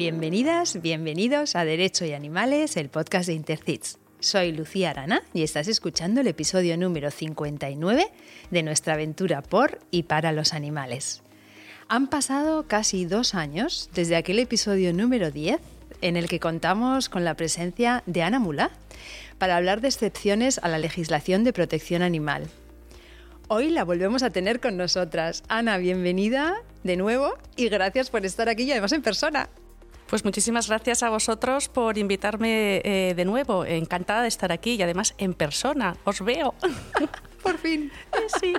Bienvenidas, bienvenidos a Derecho y Animales, el podcast de Intercits. Soy Lucía Arana y estás escuchando el episodio número 59 de nuestra aventura por y para los animales. Han pasado casi dos años desde aquel episodio número 10 en el que contamos con la presencia de Ana Mula para hablar de excepciones a la legislación de protección animal. Hoy la volvemos a tener con nosotras. Ana, bienvenida de nuevo y gracias por estar aquí y además en persona. Pues muchísimas gracias a vosotros por invitarme eh, de nuevo. Encantada de estar aquí y además en persona. Os veo. Por fin. Sí.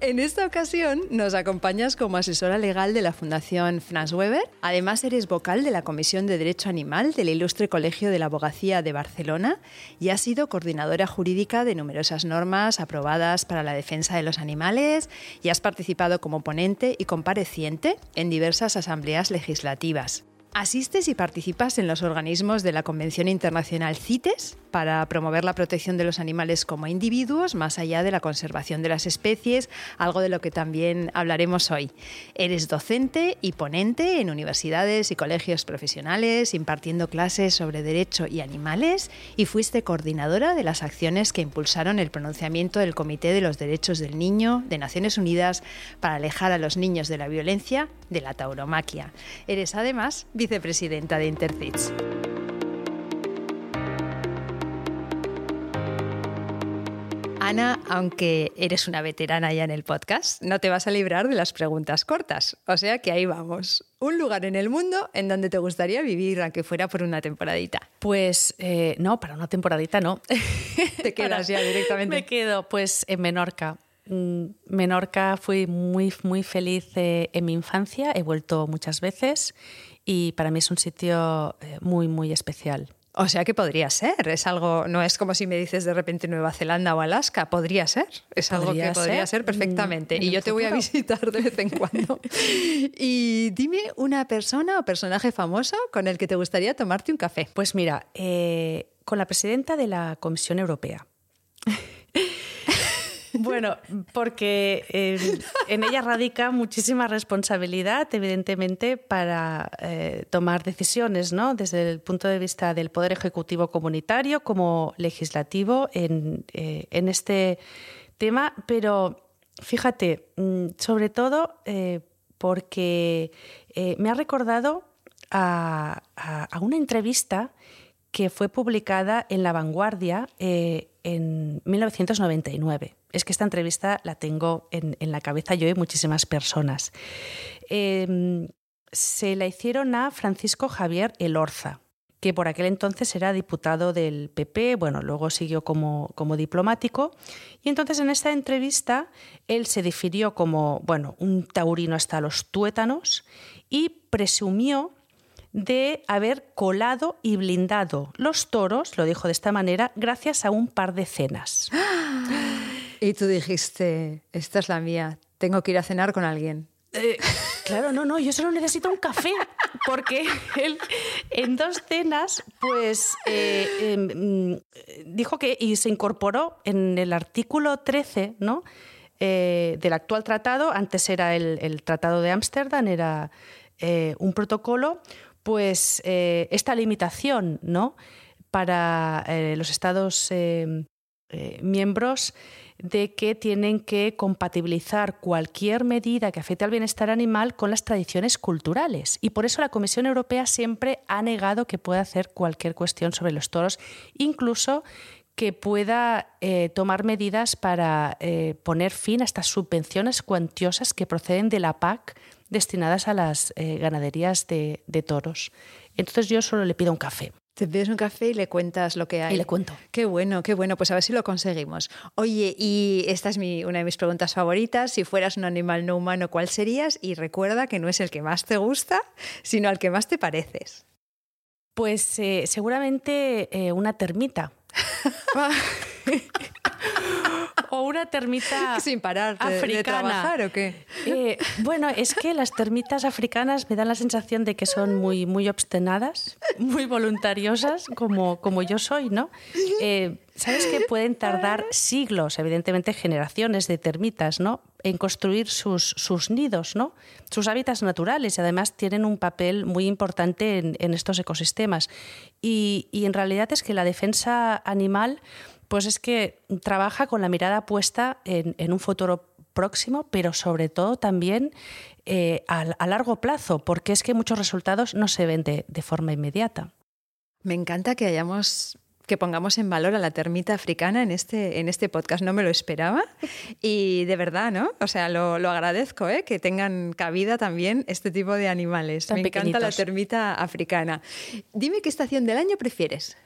En esta ocasión nos acompañas como asesora legal de la Fundación Franz Weber. Además eres vocal de la Comisión de Derecho Animal del Ilustre Colegio de la Abogacía de Barcelona y has sido coordinadora jurídica de numerosas normas aprobadas para la defensa de los animales y has participado como ponente y compareciente en diversas asambleas legislativas. Asistes y participas en los organismos de la Convención Internacional CITES para promover la protección de los animales como individuos, más allá de la conservación de las especies, algo de lo que también hablaremos hoy. Eres docente y ponente en universidades y colegios profesionales, impartiendo clases sobre derecho y animales, y fuiste coordinadora de las acciones que impulsaron el pronunciamiento del Comité de los Derechos del Niño de Naciones Unidas para alejar a los niños de la violencia de la tauromaquia. Eres además vicepresidenta de Intercits. Ana, aunque eres una veterana ya en el podcast, no te vas a librar de las preguntas cortas. O sea que ahí vamos. Un lugar en el mundo en donde te gustaría vivir, aunque fuera por una temporadita. Pues eh, no, para una temporadita no. Te quedas ya directamente. Me quedo pues en Menorca. Mm, Menorca fui muy, muy feliz eh, en mi infancia, he vuelto muchas veces y para mí es un sitio eh, muy, muy especial. O sea que podría ser, es algo, no es como si me dices de repente Nueva Zelanda o Alaska, podría ser, es algo que podría ser perfectamente y yo te voy a visitar de vez en cuando. y dime una persona o personaje famoso con el que te gustaría tomarte un café. Pues mira, eh, con la presidenta de la Comisión Europea. Bueno, porque eh, en ella radica muchísima responsabilidad, evidentemente, para eh, tomar decisiones, ¿no? Desde el punto de vista del Poder Ejecutivo Comunitario como legislativo en, eh, este tema. Pero fíjate, mm, sobre todo porque me ha recordado a, una entrevista que fue publicada en La Vanguardia en 1999 es que esta entrevista la tengo en, la cabeza yo y muchísimas personas. Em, se la hicieron a Francisco Javier Elorza, que por aquel entonces era diputado del PP, bueno, luego siguió como, como diplomático, y entonces en esta entrevista él se definió como, bueno, un taurino hasta los tuétanos y presumió de haber colado y blindado los toros, lo dijo de esta manera, gracias a un par de cenas. Y tú dijiste, esta es la mía, tengo que ir a cenar con alguien. Eh, claro, no, no, yo solo necesito un café, porque él en dos cenas, pues eh, em, dijo que, y se incorporó en el artículo 13, ¿no? Eh, del actual tratado, antes era el, Tratado de Ámsterdam, era un protocolo, pues esta limitación, ¿no? Para los Estados miembros de que tienen que compatibilizar cualquier medida que afecte al bienestar animal con las tradiciones culturales. Y por eso la Comisión Europea siempre ha negado que pueda hacer cualquier cuestión sobre los toros, incluso que pueda eh, tomar medidas para eh, poner fin a estas subvenciones cuantiosas que proceden de la PAC destinadas a las eh, ganaderías de, de toros. Entonces yo solo le pido un café. Te pides un café y le cuentas lo que hay. Y le cuento. Qué bueno, qué bueno. Pues a ver si lo conseguimos. Oye, y esta es mi, una de mis preguntas favoritas. Si fueras un animal no humano, ¿cuál serías? Y recuerda que no es el que más te gusta, sino al que más te pareces. Pues eh, seguramente eh, una termita. o una termita sin parar de, trabajar o qué eh, bueno es que las termitas africanas me dan la sensación de que son muy muy obstinadas muy voluntariosas como como yo soy no eh, sabes que pueden tardar siglos evidentemente generaciones de termitas no en construir sus, sus nidos, ¿no? sus hábitats naturales y además tienen un papel muy importante en, estos ecosistemas. Y, en realidad es que la defensa animal pues es que trabaja con la mirada puesta en, un futuro próximo, pero sobre todo también eh, a, largo plazo, porque es que muchos resultados no se ven de, de forma inmediata. Me encanta que hayamos que pongamos en valor a la termita africana en este, en este podcast. No me lo esperaba y de verdad, ¿no? O sea, lo, agradezco, ¿eh? que tengan cabida también este tipo de animales. me encanta la termita africana. Dime qué estación del año prefieres.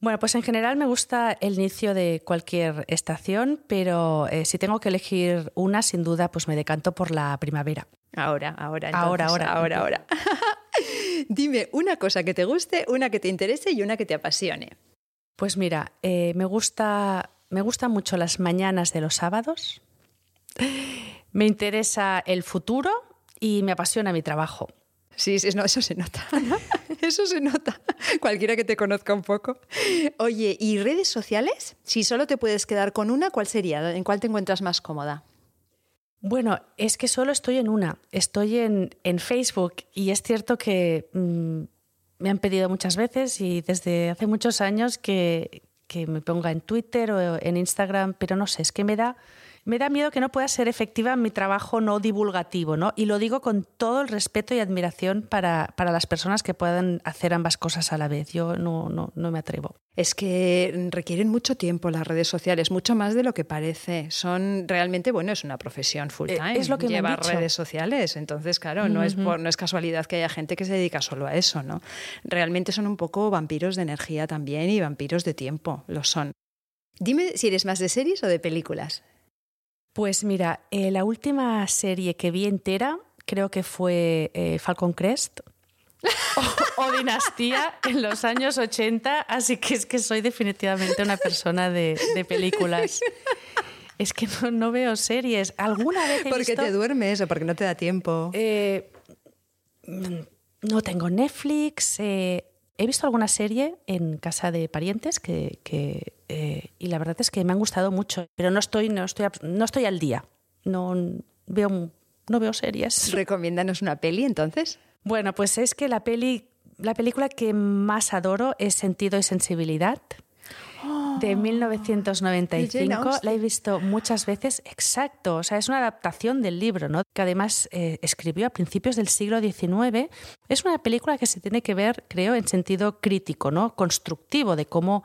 Bueno, pues en general me gusta el inicio de cualquier estación, pero eh, si tengo que elegir una, sin duda, pues me decanto por la primavera. Ahora, ahora, ahora, ahora, ahora, ahora. Dime una cosa que te guste, una que te interese y una que te apasione. Pues mira, eh, me, gusta, me gustan mucho las mañanas de los sábados, me interesa el futuro y me apasiona mi trabajo. Sí, sí, eso se nota. Eso se nota. Cualquiera que te conozca un poco. Oye, ¿y redes sociales? Si solo te puedes quedar con una, ¿cuál sería? ¿En cuál te encuentras más cómoda? Bueno, es que solo estoy en una. Estoy en, Facebook y es cierto que mm, me han pedido muchas veces y desde hace muchos años que, que me ponga en Twitter o en Instagram, pero no sé, es que me da me da miedo que no pueda ser efectiva mi trabajo no divulgativo, ¿no? Y lo digo con todo el respeto y admiración para, las personas que puedan hacer ambas cosas a la vez. Yo no, no, no, me atrevo. Es que requieren mucho tiempo las redes sociales, mucho más de lo que parece. Son realmente, bueno, es una profesión full eh, time. es lo que llevar redes sociales. Entonces, claro, no, es por, no es casualidad que haya gente que se dedica solo a eso, ¿no? Realmente son un poco vampiros de energía también y vampiros de tiempo, lo son. Dime si eres más de series o de películas. Pues mira, eh, la última serie que vi entera creo que fue eh, Falcon Crest o, Dinastía en los años 80, así que es que soy definitivamente una persona de, películas. Es que no, veo series. ¿Alguna vez he Porque te duermes o porque no te da tiempo. Eh, no tengo Netflix. He visto alguna serie en casa de parientes que eh, y la verdad es que me han gustado mucho, pero no estoy, no estoy, no estoy al día. No veo, no veo series. Recomiéndanos una peli entonces. Bueno, pues es que la peli, la película que más adoro es Sentido y Sensibilidad de 1995. La he visto muchas veces. Exacto. O sea, es una adaptación del libro, ¿no? Que además eh, escribió a principios del siglo XIX. Es una película que se tiene que ver, creo, en sentido crítico, ¿no? Constructivo de cómo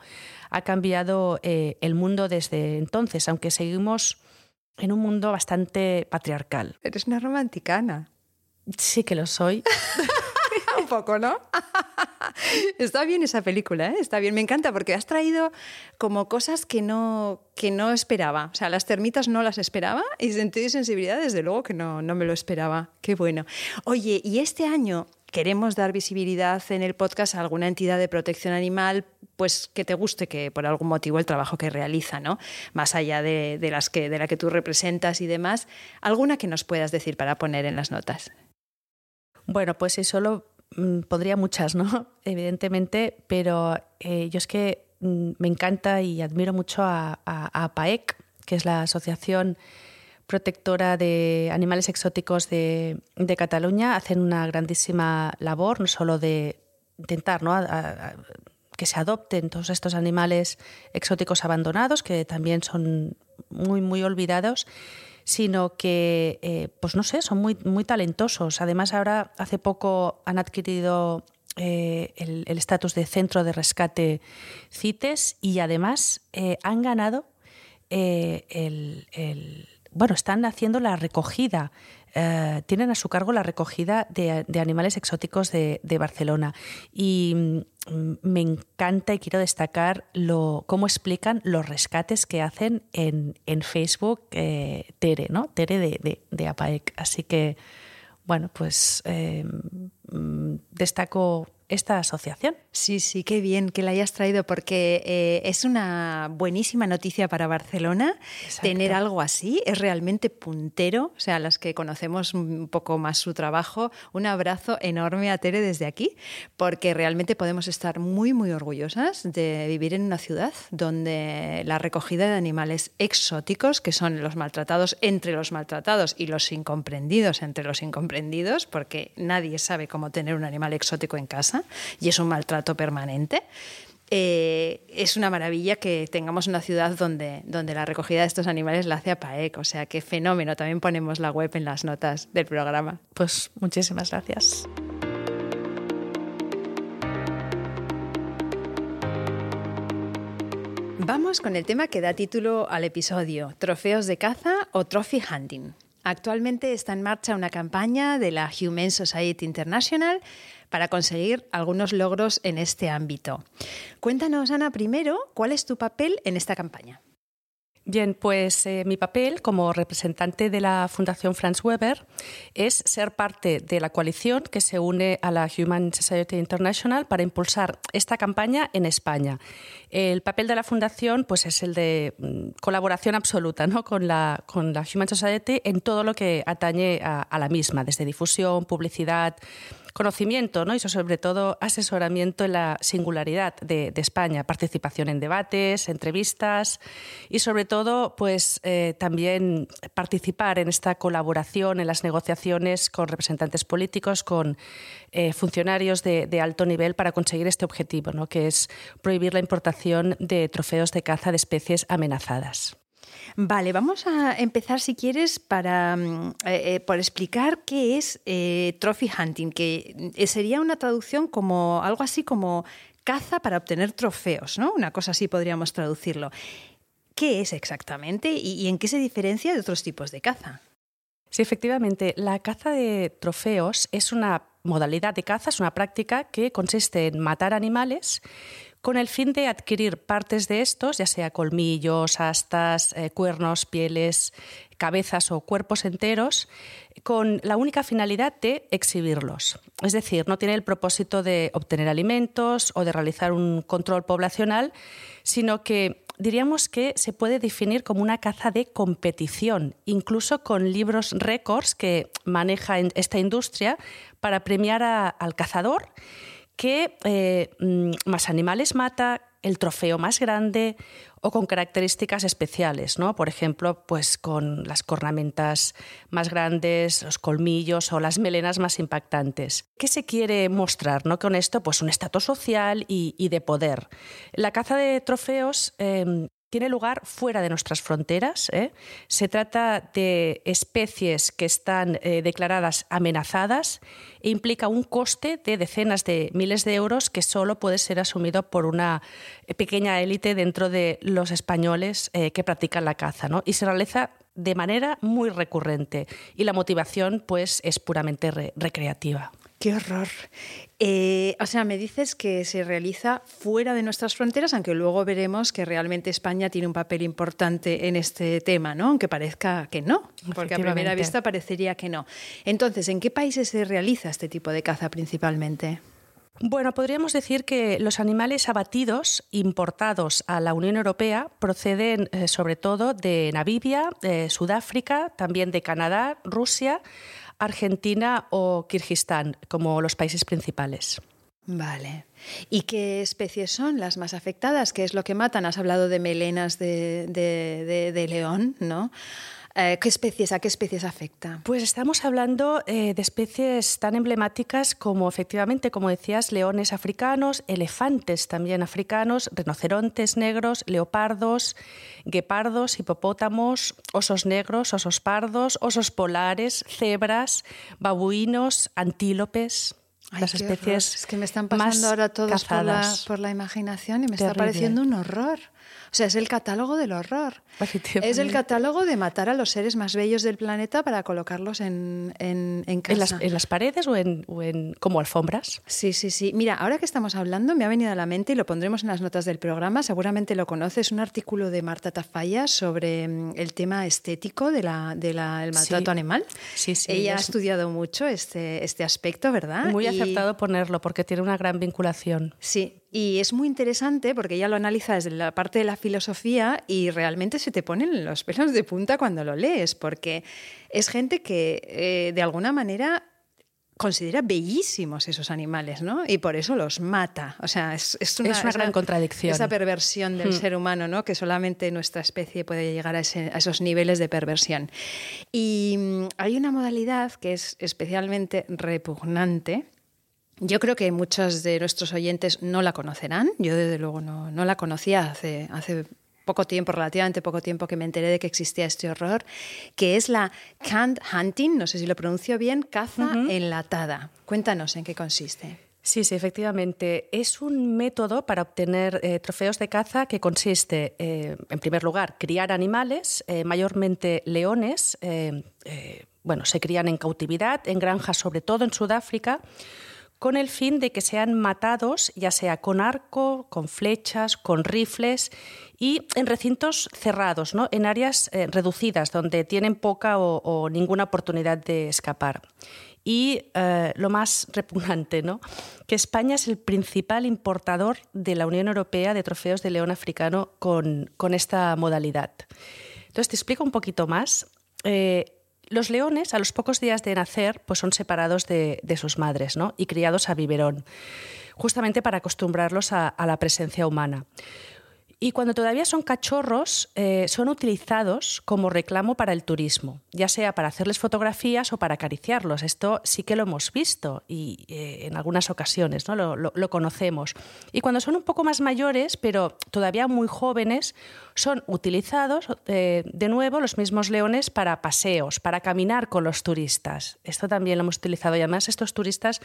ha cambiado eh, el mundo desde entonces, aunque seguimos en un mundo bastante patriarcal. Eres una romanticana. Sí que lo soy. un poco, ¿no? Está bien esa película, ¿eh? está bien, me encanta porque has traído como cosas que no, que no esperaba. O sea, las termitas no las esperaba y sentido y sensibilidad, desde luego que no, no me lo esperaba. Qué bueno. Oye, y este año queremos dar visibilidad en el podcast a alguna entidad de protección animal, pues que te guste que por algún motivo el trabajo que realiza, ¿no? Más allá de, de, las que, de la que tú representas y demás, alguna que nos puedas decir para poner en las notas. Bueno, pues si solo podría muchas, ¿no? Evidentemente, pero eh, yo es que mm, me encanta y admiro mucho a, APAEC, que es la Asociación Protectora de Animales Exóticos de, Cataluña. Hacen una grandísima labor, no solo de intentar ¿no? que se adopten todos estos animales exóticos abandonados, que también son muy, muy olvidados, sino que, eh, pues no sé, son muy, muy talentosos. Además, ahora hace poco han adquirido eh, el estatus de centro de rescate CITES y además eh, han ganado el, bueno, están haciendo la recogida eh, tienen a su cargo la recogida de, animales exóticos de, Barcelona. Y mm, me encanta y quiero destacar cómo explican los rescates que hacen en, Facebook eh, Tere, ¿no? Tere de, de, APAEC. Así que, bueno, pues em, mm, destaco esta asociación. Sí, sí, qué bien que la hayas traído porque eh, es una buenísima noticia para Barcelona tener algo así. Es realmente puntero, o sea, las que conocemos un poco más su trabajo, un abrazo enorme a Tere desde aquí porque realmente podemos estar muy, muy orgullosas de vivir en una ciudad donde la recogida de animales exóticos, que son los maltratados entre los maltratados y los incomprendidos entre los incomprendidos, porque nadie sabe cómo tener un animal exótico en casa y es un maltrato permanente. Eh, es una maravilla que tengamos una ciudad donde, donde la recogida de estos animales la hace a PAEC. O sea, qué fenómeno. También ponemos la web en las notas del programa. Pues muchísimas gracias. Vamos con el tema que da título al episodio, trofeos de caza o trophy hunting. Actualmente está en marcha una campaña de la Humane Society International para conseguir algunos logros en este ámbito. Cuéntanos, Ana, primero, ¿cuál es tu papel en esta campaña? Bien, pues eh, mi papel como representante de la Fundación Franz Weber es ser parte de la coalición que se une a la Human Society International para impulsar esta campaña en España. El papel de la Fundación pues, es el de mm, colaboración absoluta ¿no? con, la, con la Human Society en todo lo que atañe a la misma, desde difusión, publicidad, conocimiento ¿no? y sobre todo asesoramiento en la singularidad de, España, participación en debates, entrevistas y sobre todo pues eh, también participar en esta colaboración en las negociaciones con representantes políticos, con eh, funcionarios de, de, alto nivel para conseguir este objetivo, ¿no? que es prohibir la importación de trofeos de caza de especies amenazadas. Vale, vamos a empezar, si quieres, para, mm, eh, eh, por explicar qué es eh, trophy hunting, que sería una traducción como algo así como caza para obtener trofeos, ¿no? Una cosa así podríamos traducirlo. ¿Qué es exactamente y en qué se diferencia de otros tipos de caza? Sí, efectivamente, la caza de trofeos es una modalidad de caza, es una práctica que consiste en matar animales con el fin de adquirir partes de estos, ya sea colmillos, astas, eh, cuernos, pieles, cabezas o cuerpos enteros, con la única finalidad de exhibirlos. Es decir, no tiene el propósito de obtener alimentos o de realizar un control poblacional, sino que diríamos que se puede definir como una caza de competición, incluso con libros récords que maneja esta industria para premiar al cazador que eh, mm, más animales mata, el trofeo más grande o con características especiales, ¿no? Por ejemplo, pues con las cornamentas más grandes, los colmillos o las melenas más impactantes. ¿Qué se quiere mostrar, no? Con esto, pues un estatus social y, de poder. La caza de trofeos em, tiene lugar fuera de nuestras fronteras. ¿eh? Se trata de especies que están eh, declaradas amenazadas e implica un coste de decenas de miles de euros que solo puede ser asumido por una pequeña élite dentro de los españoles eh, que practican la caza. Y se realiza de manera muy recurrente y la motivación pues, es puramente recreativa. Qué horror. Eh, o sea, me dices que se realiza fuera de nuestras fronteras, aunque luego veremos que realmente España tiene un papel importante en este tema, ¿no? Aunque parezca que no, porque a primera vista parecería que no. Entonces, ¿en qué países se realiza este tipo de caza principalmente? Bueno, podríamos decir que los animales abatidos importados a la Unión Europea proceden eh, sobre todo de Namibia, de Sudáfrica, también de Canadá, Rusia, Argentina o Kirguistán como los países principales. Vale. ¿Y qué especies son las más afectadas? ¿Qué es lo que matan? Has hablado de melenas de, de león, ¿no? Eh, ¿Qué especies, ¿A qué especies afecta? Pues estamos hablando eh, de especies tan emblemáticas como, efectivamente, como decías, leones africanos, elefantes también africanos, rinocerontes negros, leopardos, guepardos, hipopótamos, osos negros, osos pardos, osos polares, cebras, babuinos, antílopes. las especies es que me están pasando ahora todos por la, por la, imaginación y me está pareciendo un horror. O sea, es el catálogo del horror. Es el catálogo de matar a los seres más bellos del planeta para colocarlos en, en, en casa. ¿En las, paredes o en, como alfombras? Sí, sí, sí. Mira, ahora que estamos hablando, me ha venido a la mente y lo pondremos en las notas del programa, seguramente lo conoces, un artículo de Marta Tafalla sobre mm, el tema estético del de la, maltrato animal. Sí, sí. Ella ha estudiado mucho este, este aspecto, ¿verdad? Muy acertado ponerlo porque tiene una gran vinculación. Sí, y es muy interesante porque ella lo analiza desde la parte de la filosofía y realmente se te ponen los pelos de punta cuando lo lees, porque es gente que eh, de alguna manera considera bellísimos esos animales, ¿no? Y por eso los mata. O sea, es, una, gran contradicción. Esa perversión del hmm. ser humano, ¿no? Que solamente nuestra especie puede llegar a, esos niveles de perversión. Y mm, hay una modalidad que es especialmente repugnante. Yo creo que muchos de nuestros oyentes no la conocerán. Yo, desde luego, no, no la conocía hace, hace poco tiempo, relativamente poco tiempo, que me enteré de que existía este horror, que es la canned hunting, no sé si lo pronuncio bien, caza enlatada. Cuéntanos en qué consiste. Sí, sí, efectivamente. Es un método para obtener eh, trofeos de caza que consiste, eh, en primer lugar, criar animales, eh, mayormente leones. bueno, se crían en cautividad, en granjas, sobre todo en Sudáfrica con el fin de que sean matados ya sea con arco, con flechas, con rifles y en recintos cerrados, ¿no? en áreas eh, reducidas donde tienen poca o, ninguna oportunidad de escapar. Y eh, lo más repugnante, ¿no? que España es el principal importador de la Unión Europea de trofeos de león africano con, esta modalidad. Entonces te explico un poquito más. Eh, los leones, a los pocos días de nacer, pues son separados de, sus madres ¿no? y criados a biberón, justamente para acostumbrarlos a la presencia humana. Y cuando todavía son cachorros, eh, son utilizados como reclamo para el turismo, ya sea para hacerles fotografías o para acariciarlos. Esto sí que lo hemos visto y eh, en algunas ocasiones ¿no? lo, conocemos. Y cuando son un poco más mayores, pero todavía muy jóvenes, son utilizados eh, de nuevo los mismos leones para paseos, para caminar con los turistas. Esto también lo hemos utilizado y además estos turistas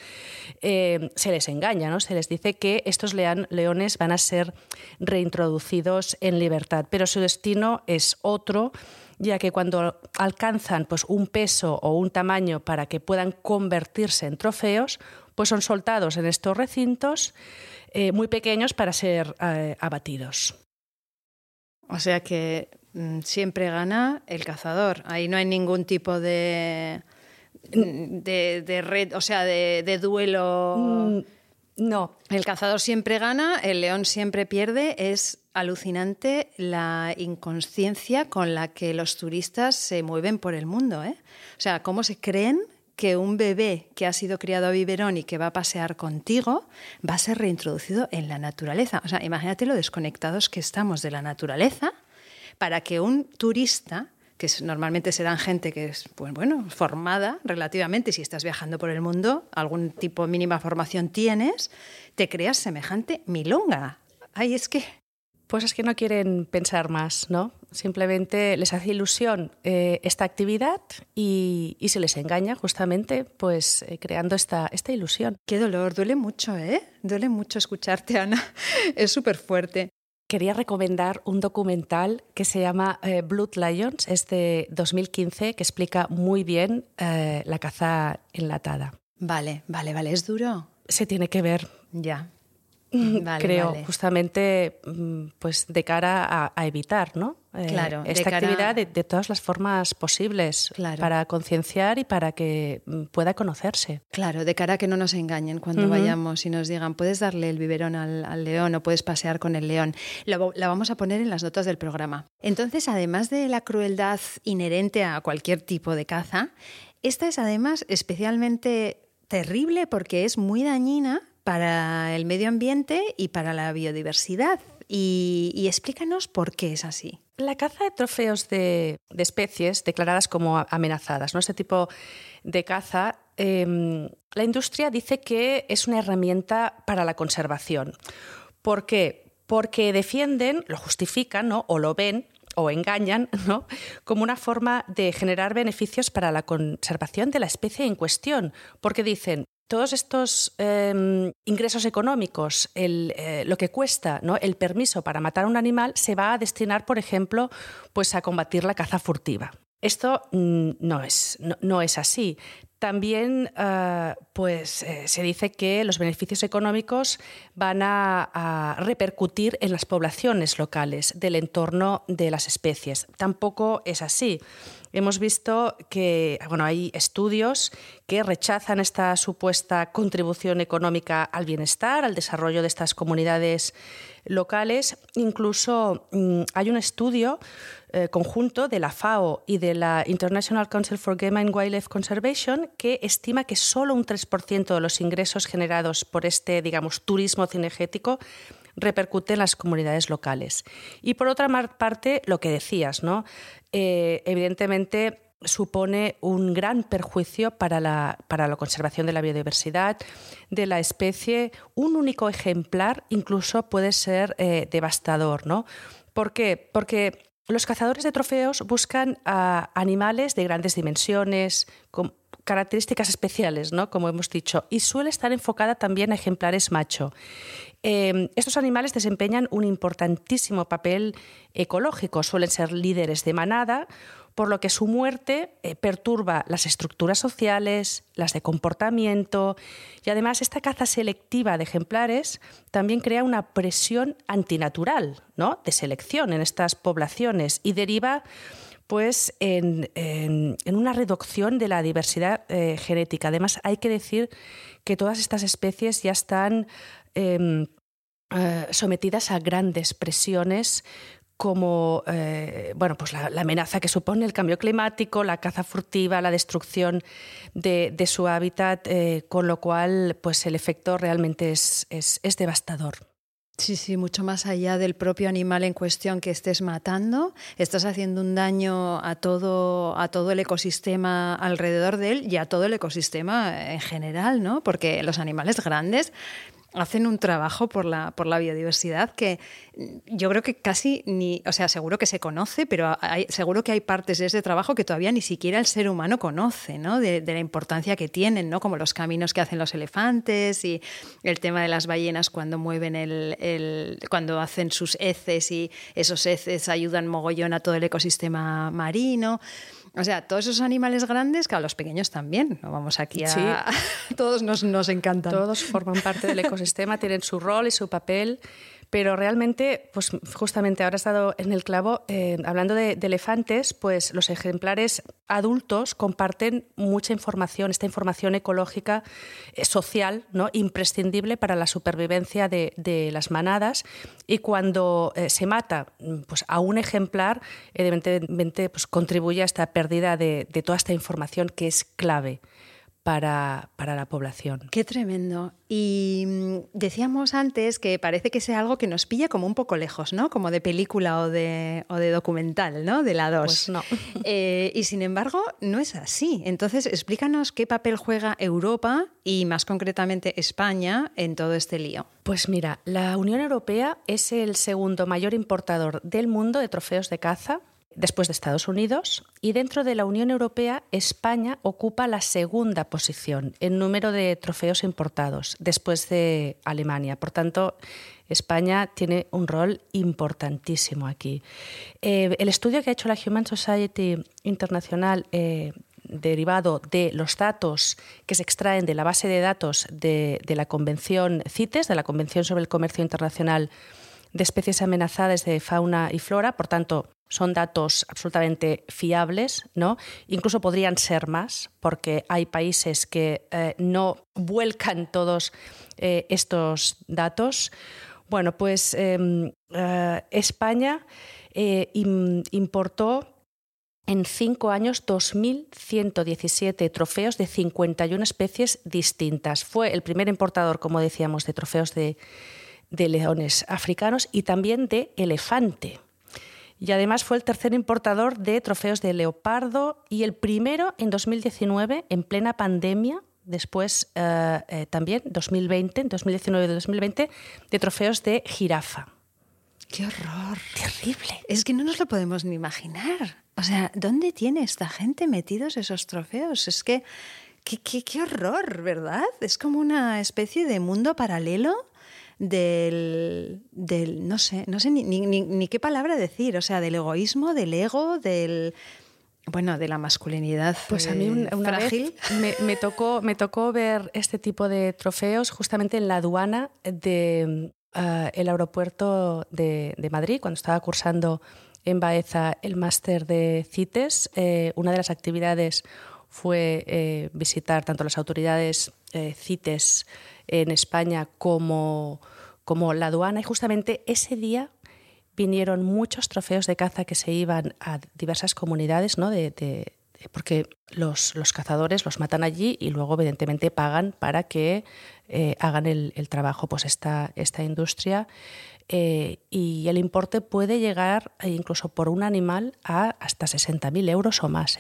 se les engaña, ¿no? se les dice que estos leones van a ser reintroducidos en libertad, pero su destino es otro ya que cuando alcanzan pues, un peso o un tamaño para que puedan convertirse en trofeos, pues son soltados en estos recintos eh, muy pequeños para ser eh, abatidos. O sea que mm, siempre gana el cazador. Ahí no hay ningún tipo de, de, red, o sea, de, duelo. Mm, no. El cazador siempre gana, el león siempre pierde. Es alucinante la inconsciencia con la que los turistas se mueven por el mundo. ¿eh? O sea, cómo se creen que un bebé que ha sido criado a biberón y que va a pasear contigo va a ser reintroducido en la naturaleza. O sea, imagínate lo desconectados que estamos de la naturaleza para que un turista que normalmente serán gente que es pues, bueno, formada relativamente, si estás viajando por el mundo, algún tipo de mínima formación tienes, te creas semejante milonga. Ay, es que pues es que no quieren pensar más, ¿no? Simplemente les hace ilusión eh, esta actividad y, se les engaña justamente pues eh, creando esta, esta ilusión. Qué dolor, duele mucho, ¿eh? Duele mucho escucharte, Ana. es súper fuerte. Quería recomendar un documental que se llama eh, Blood Lions, es de 2015, que explica muy bien la caza enlatada. Vale, vale, vale. ¿Es duro? Se tiene que ver. Ya. creo, justamente mm, pues de cara a, evitar ¿no? Eh, claro, esta actividad de, todas las formas posibles para concienciar y para que mm, pueda conocerse. Claro, de cara a que no nos engañen cuando vayamos y nos digan puedes darle el biberón al, león o puedes pasear con el león. la vamos a poner en las notas del programa. Entonces, además de la crueldad inherente a cualquier tipo de caza, esta es además especialmente terrible porque es muy dañina para el medio ambiente y para la biodiversidad. Y, explícanos por qué es así. La caza de trofeos de, especies declaradas como amenazadas, ¿no? este tipo de caza, em, la industria dice que es una herramienta para la conservación. ¿Por qué? Porque defienden, lo justifican ¿no? o lo ven o engañan ¿no? como una forma de generar beneficios para la conservación de la especie en cuestión, porque dicen, todos estos em, ingresos económicos, eh, lo que cuesta ¿no? el permiso para matar a un animal, se va a destinar, por ejemplo, pues a combatir la caza furtiva. Esto mm, no, es, no, es así. También eh, pues, eh, se dice que los beneficios económicos van a, repercutir en las poblaciones locales del entorno de las especies. Tampoco es así. Hemos visto que bueno, hay estudios que rechazan esta supuesta contribución económica al bienestar, al desarrollo de estas comunidades locales. Incluso mm, hay un estudio eh, conjunto de la FAO y de la International Council for Game and Wildlife Conservation que estima que solo un 3% de los ingresos generados por este, digamos, turismo cinegético repercute en las comunidades locales. Y por otra parte, lo que decías, ¿no? Eh, evidentemente supone un gran perjuicio para la, para la, conservación de la biodiversidad de la especie. Un único ejemplar incluso puede ser eh, devastador. ¿no? ¿Por qué? Porque los cazadores de trofeos buscan a animales de grandes dimensiones, con características especiales, ¿no? como hemos dicho, y suele estar enfocada también a ejemplares macho. Em, estos animales desempeñan un importantísimo papel ecológico, suelen ser líderes de manada, por lo que su muerte eh, perturba las estructuras sociales, las de comportamiento y además esta caza selectiva de ejemplares también crea una presión antinatural ¿no? de selección en estas poblaciones y deriva pues en, una reducción de la diversidad eh, genética. Además, hay que decir que todas estas especies ya están em, eh, sometidas a grandes presiones como eh, bueno, pues la, amenaza que supone el cambio climático, la caza furtiva, la destrucción de, su hábitat, eh, con lo cual pues el efecto realmente es, es, devastador. Sí, sí, mucho más allá del propio animal en cuestión que estés matando, estás haciendo un daño a todo, a todo el ecosistema alrededor de él y a todo el ecosistema en general, ¿no? Porque los animales grandes hacen un trabajo por la, por la biodiversidad que yo creo que casi ni, o sea, seguro que se conoce, pero hay, seguro que hay partes de ese trabajo que todavía ni siquiera el ser humano conoce, ¿no? De, la importancia que tienen, ¿no? Como los caminos que hacen los elefantes y el tema de las ballenas cuando mueven el, el cuando hacen sus heces y esos heces ayudan mogollón a todo el ecosistema marino. O sea, todos esos animales grandes, a los pequeños también. No vamos aquí a. Sí. todos nos, nos encantan. Todos forman parte del ecosistema, tienen su rol y su papel. Pero realmente, pues justamente ahora he estado en el clavo, eh, hablando de, elefantes, pues los ejemplares adultos comparten mucha información, esta información ecológica, eh, social, ¿no? imprescindible para la supervivencia de, las manadas. Y cuando eh, se mata pues, a un ejemplar, evidentemente pues, contribuye a esta pérdida de toda esta información que es clave para, la población. Qué tremendo. Y mm, decíamos antes que parece que sea algo que nos pilla como un poco lejos, ¿no? Como de película o de, o de documental, ¿no? De la 2. Pues no. Eh, y sin embargo, no es así. Entonces, explícanos qué papel juega Europa y más concretamente España en todo este lío. Pues mira, la Unión Europea es el segundo mayor importador del mundo de trofeos de caza después de Estados Unidos, y dentro de la Unión Europea España ocupa la segunda posición en número de trofeos importados, después de Alemania. Por tanto, España tiene un rol importantísimo aquí. Eh, el estudio que ha hecho la Human Society Internacional eh, derivado de los datos que se extraen de la base de datos de, de la Convención CITES, de la Convención sobre el Comercio Internacional de especies amenazadas de fauna y flora, por tanto, son datos absolutamente fiables, ¿no? Incluso podrían ser más, porque hay países que eh, no vuelcan todos eh, estos datos. Bueno, pues em, eh, España importó en cinco años 2.117 trofeos de 51 especies distintas. Fue el primer importador, como decíamos, de trofeos de, de leones africanos y también de elefante y además fue el tercer importador de trofeos de leopardo y el primero en 2019, en plena pandemia, después eh, eh, también 2020, en 2019 y 2020, de trofeos de jirafa. ¡Qué horror! Terrible. Es que no nos lo podemos ni imaginar. O sea, ¿dónde tiene esta gente metidos esos trofeos? Es que, qué, qué, qué horror, ¿verdad? Es como una especie de mundo paralelo del, del no sé, no sé ni, ni, ni, qué palabra decir, o sea, del egoísmo, del ego, del... Bueno, de la masculinidad. Pues a mí una, frágil. Vez me, tocó, me tocó ver este tipo de trofeos justamente en la aduana del de, eh, el aeropuerto de, de, Madrid, cuando estaba cursando en Baeza el máster de CITES. Eh, una de las actividades fue eh, visitar tanto las autoridades CITES en España como, como la aduana y justamente ese día vinieron muchos trofeos de caza que se iban a diversas comunidades, ¿no? de, porque los, cazadores los matan allí y luego evidentemente pagan para que eh, hagan el, trabajo pues esta, esta industria eh, y el importe puede llegar eh, incluso por un animal a hasta 60.000 euros o más.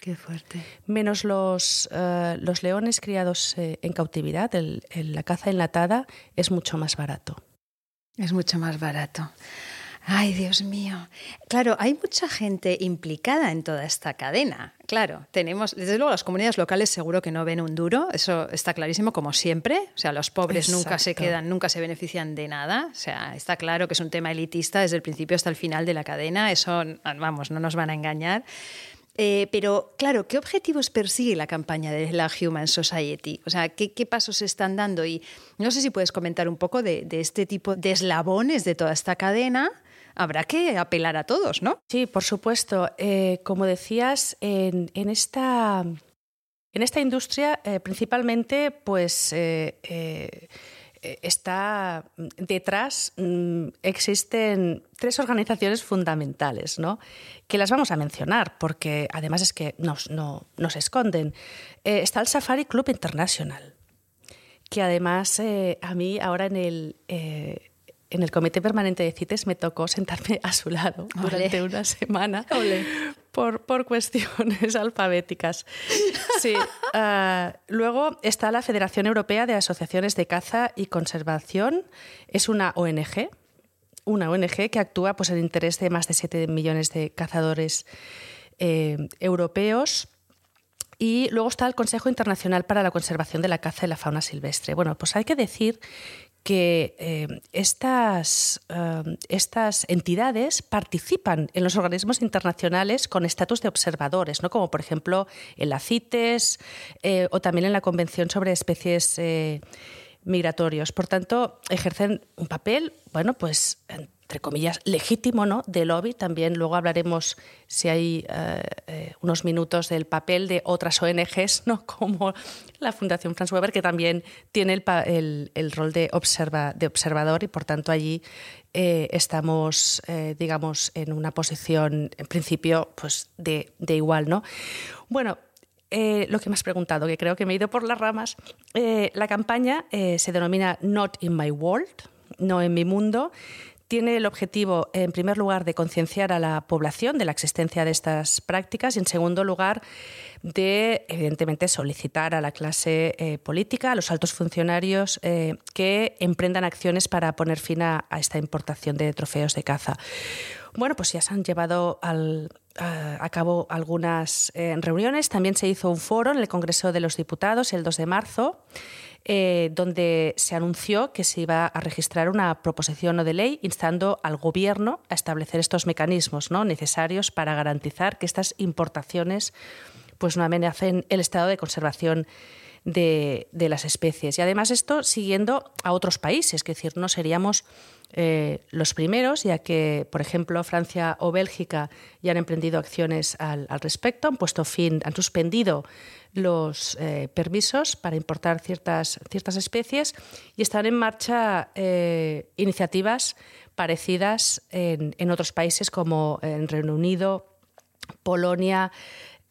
Qué fuerte. Menos los, los leones criados en cautividad, la caza enlatada es mucho más barato. Es mucho más barato. Ay, Dios mío. Claro, hay mucha gente implicada en toda esta cadena. Claro, tenemos, desde luego las comunidades locales seguro que no ven un duro, eso está clarísimo como siempre. O sea, los pobres nunca se quedan, nunca se benefician de nada. O sea, está claro que es un tema elitista desde el principio hasta el final de la cadena, eso, vamos, no nos van a engañar. Eh, pero, claro, ¿qué objetivos persigue la campaña de la Human Society? O sea, ¿qué, pasos se están dando? Y no sé si puedes comentar un poco de, este tipo de eslabones de toda esta cadena habrá que apelar a todos, ¿no? Sí, por supuesto. Eh, como decías, en, esta, industria eh, principalmente pues está detrás, mm, existen tres organizaciones fundamentales, ¿no? que las vamos a mencionar porque además es que nos, no, nos esconden. está el Safari Club International, que además a mí ahora en el en el comité permanente de CITES me tocó sentarme a su lado durante una semana por, por, cuestiones alfabéticas. Sí. Ah, luego está la Federación Europea de Asociaciones de Caza y Conservación. Es una ONG, una ONG que actúa pues, en interés de más de 7 millones de cazadores eh, europeos. Y luego está el Consejo Internacional para la Conservación de la Caza y la Fauna Silvestre. Bueno, pues hay que decir que eh, estas, eh, estas, entidades participan en los organismos internacionales con estatus de observadores, ¿no? como por ejemplo en la CITES eh, o también en la Convención sobre Especies Migratorios. Por tanto, ejercen un papel, bueno, pues entre comillas, legítimo ¿no? de lobby. También luego hablaremos, si hay eh, eh, unos minutos, del papel de otras ONGs, ¿no? como la Fundación Franz Weber, que también tiene el, el, rol de, observa, de observador y, por tanto, allí eh, estamos, digamos, en una posición, en principio, pues de, de igual. ¿no? Bueno, lo que me has preguntado, que creo que me he ido por las ramas, la campaña se denomina Not in My World, no en mi mundo, tiene el objetivo, en primer lugar, de concienciar a la población de la existencia de estas prácticas y, en segundo lugar, de, evidentemente, solicitar a la clase eh, política, a los altos funcionarios, eh, que emprendan acciones para poner fin a, esta importación de trofeos de caza. Bueno, pues ya se han llevado a cabo algunas eh, reuniones. También se hizo un foro en el Congreso de los Diputados el 2 de marzo eh, donde se anunció que se iba a registrar una proposición de ley instando al Gobierno a establecer estos mecanismos ¿no? necesarios para garantizar que estas importaciones pues, no amenacen el estado de conservación de, las especies. Y además esto siguiendo a otros países, es decir, no seríamos eh, los primeros, ya que, por ejemplo, Francia o Bélgica ya han emprendido acciones al, respecto, han puesto fin, han suspendido los eh, permisos para importar ciertas, ciertas especies y están en marcha eh, iniciativas parecidas en, en, otros países como en Reino Unido, Polonia,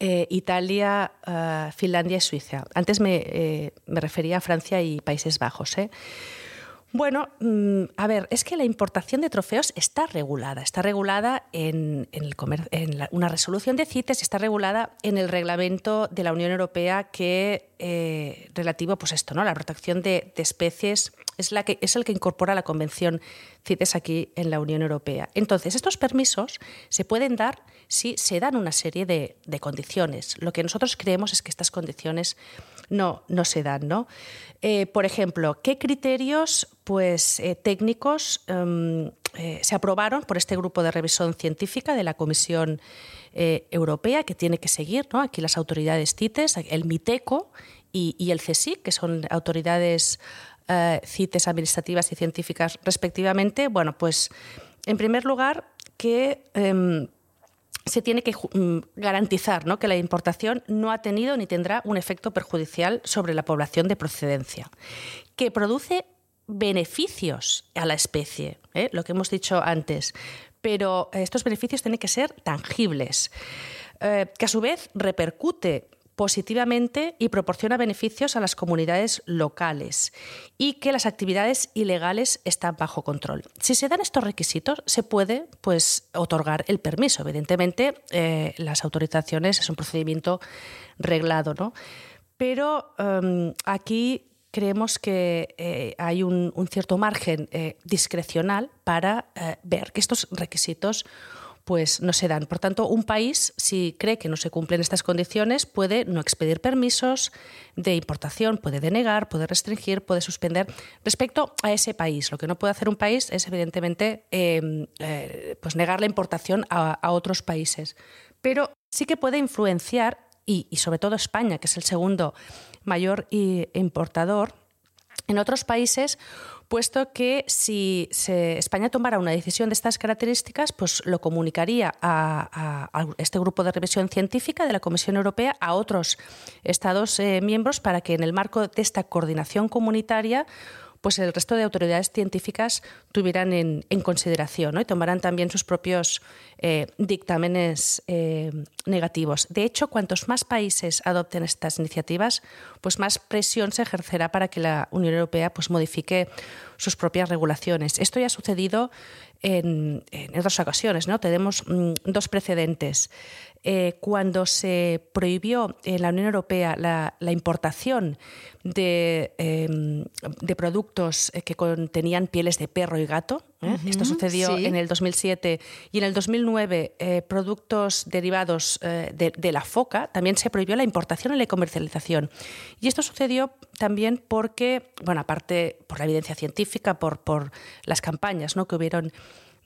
eh, Italia, Finlandia y Suiza. Antes me, me, refería a Francia y Países Bajos. Bueno, mm, a ver, es que la importación de trofeos está regulada. Está regulada en, una resolución de CITES, está regulada en el reglamento de la Unión Europea que eh, relativo pues esto, ¿no? La protección de, especies es, la que, es el que incorpora la Convención CITES aquí en la Unión Europea. Entonces, estos permisos se pueden dar si se dan una serie de, condiciones. Lo que nosotros creemos es que estas condiciones no, no se dan, ¿no? Eh, por ejemplo, ¿qué criterios pues, eh, técnicos em, eh, se aprobaron por este grupo de revisión científica de la Comisión Europea que tiene que seguir ¿no? aquí las autoridades CITES, el MITECO y, el CSIC, que son autoridades CITES administrativas y científicas respectivamente? Bueno, pues en primer lugar, que em, se tiene que mm, garantizar que la importación no ha tenido ni tendrá un efecto perjudicial sobre la población de procedencia, que produce beneficios a la especie, ¿eh? lo que hemos dicho antes, pero estos beneficios tienen que ser tangibles, eh, que a su vez repercute positivamente y proporciona beneficios a las comunidades locales y que las actividades ilegales están bajo control. Si se dan estos requisitos, se puede pues, otorgar el permiso. Evidentemente, eh, las autorizaciones es un procedimiento reglado, ¿no? Pero em, aquí creemos que eh, hay un, cierto margen eh, discrecional para ver que estos requisitos pues no se dan. Por tanto, un país, si cree que no se cumplen estas condiciones, puede no expedir permisos de importación, puede denegar, puede restringir, puede suspender respecto a ese país. Lo que no puede hacer un país es, evidentemente, em, eh, pues negar la importación a, otros países. Pero sí que puede influenciar, y, y sobre todo España, que es el segundo mayor importador, en otros países puesto que si España tomara una decisión de estas características, pues lo comunicaría a, este grupo de revisión científica de la Comisión Europea, a otros Estados eh, miembros, para que en el marco de esta coordinación comunitaria pues el resto de autoridades científicas tuvieran en, consideración y tomarán también sus propios eh, dictámenes eh, negativos. De hecho, cuantos más países adopten estas iniciativas, pues más presión se ejercerá para que la Unión Europea pues, modifique sus propias regulaciones. Esto ya ha sucedido en, otras ocasiones. ¿no? Tenemos mm, dos precedentes. Eh, cuando se prohibió en la Unión Europea la, importación de, em, de, productos eh, que contenían pieles de perro y gato, ¿eh? esto sucedió en el 2007, y en el 2009 productos derivados de, de, la foca, también se prohibió la importación y la comercialización. Y esto sucedió también porque, bueno, aparte por la evidencia científica, por, por las campañas ¿no? que hubieron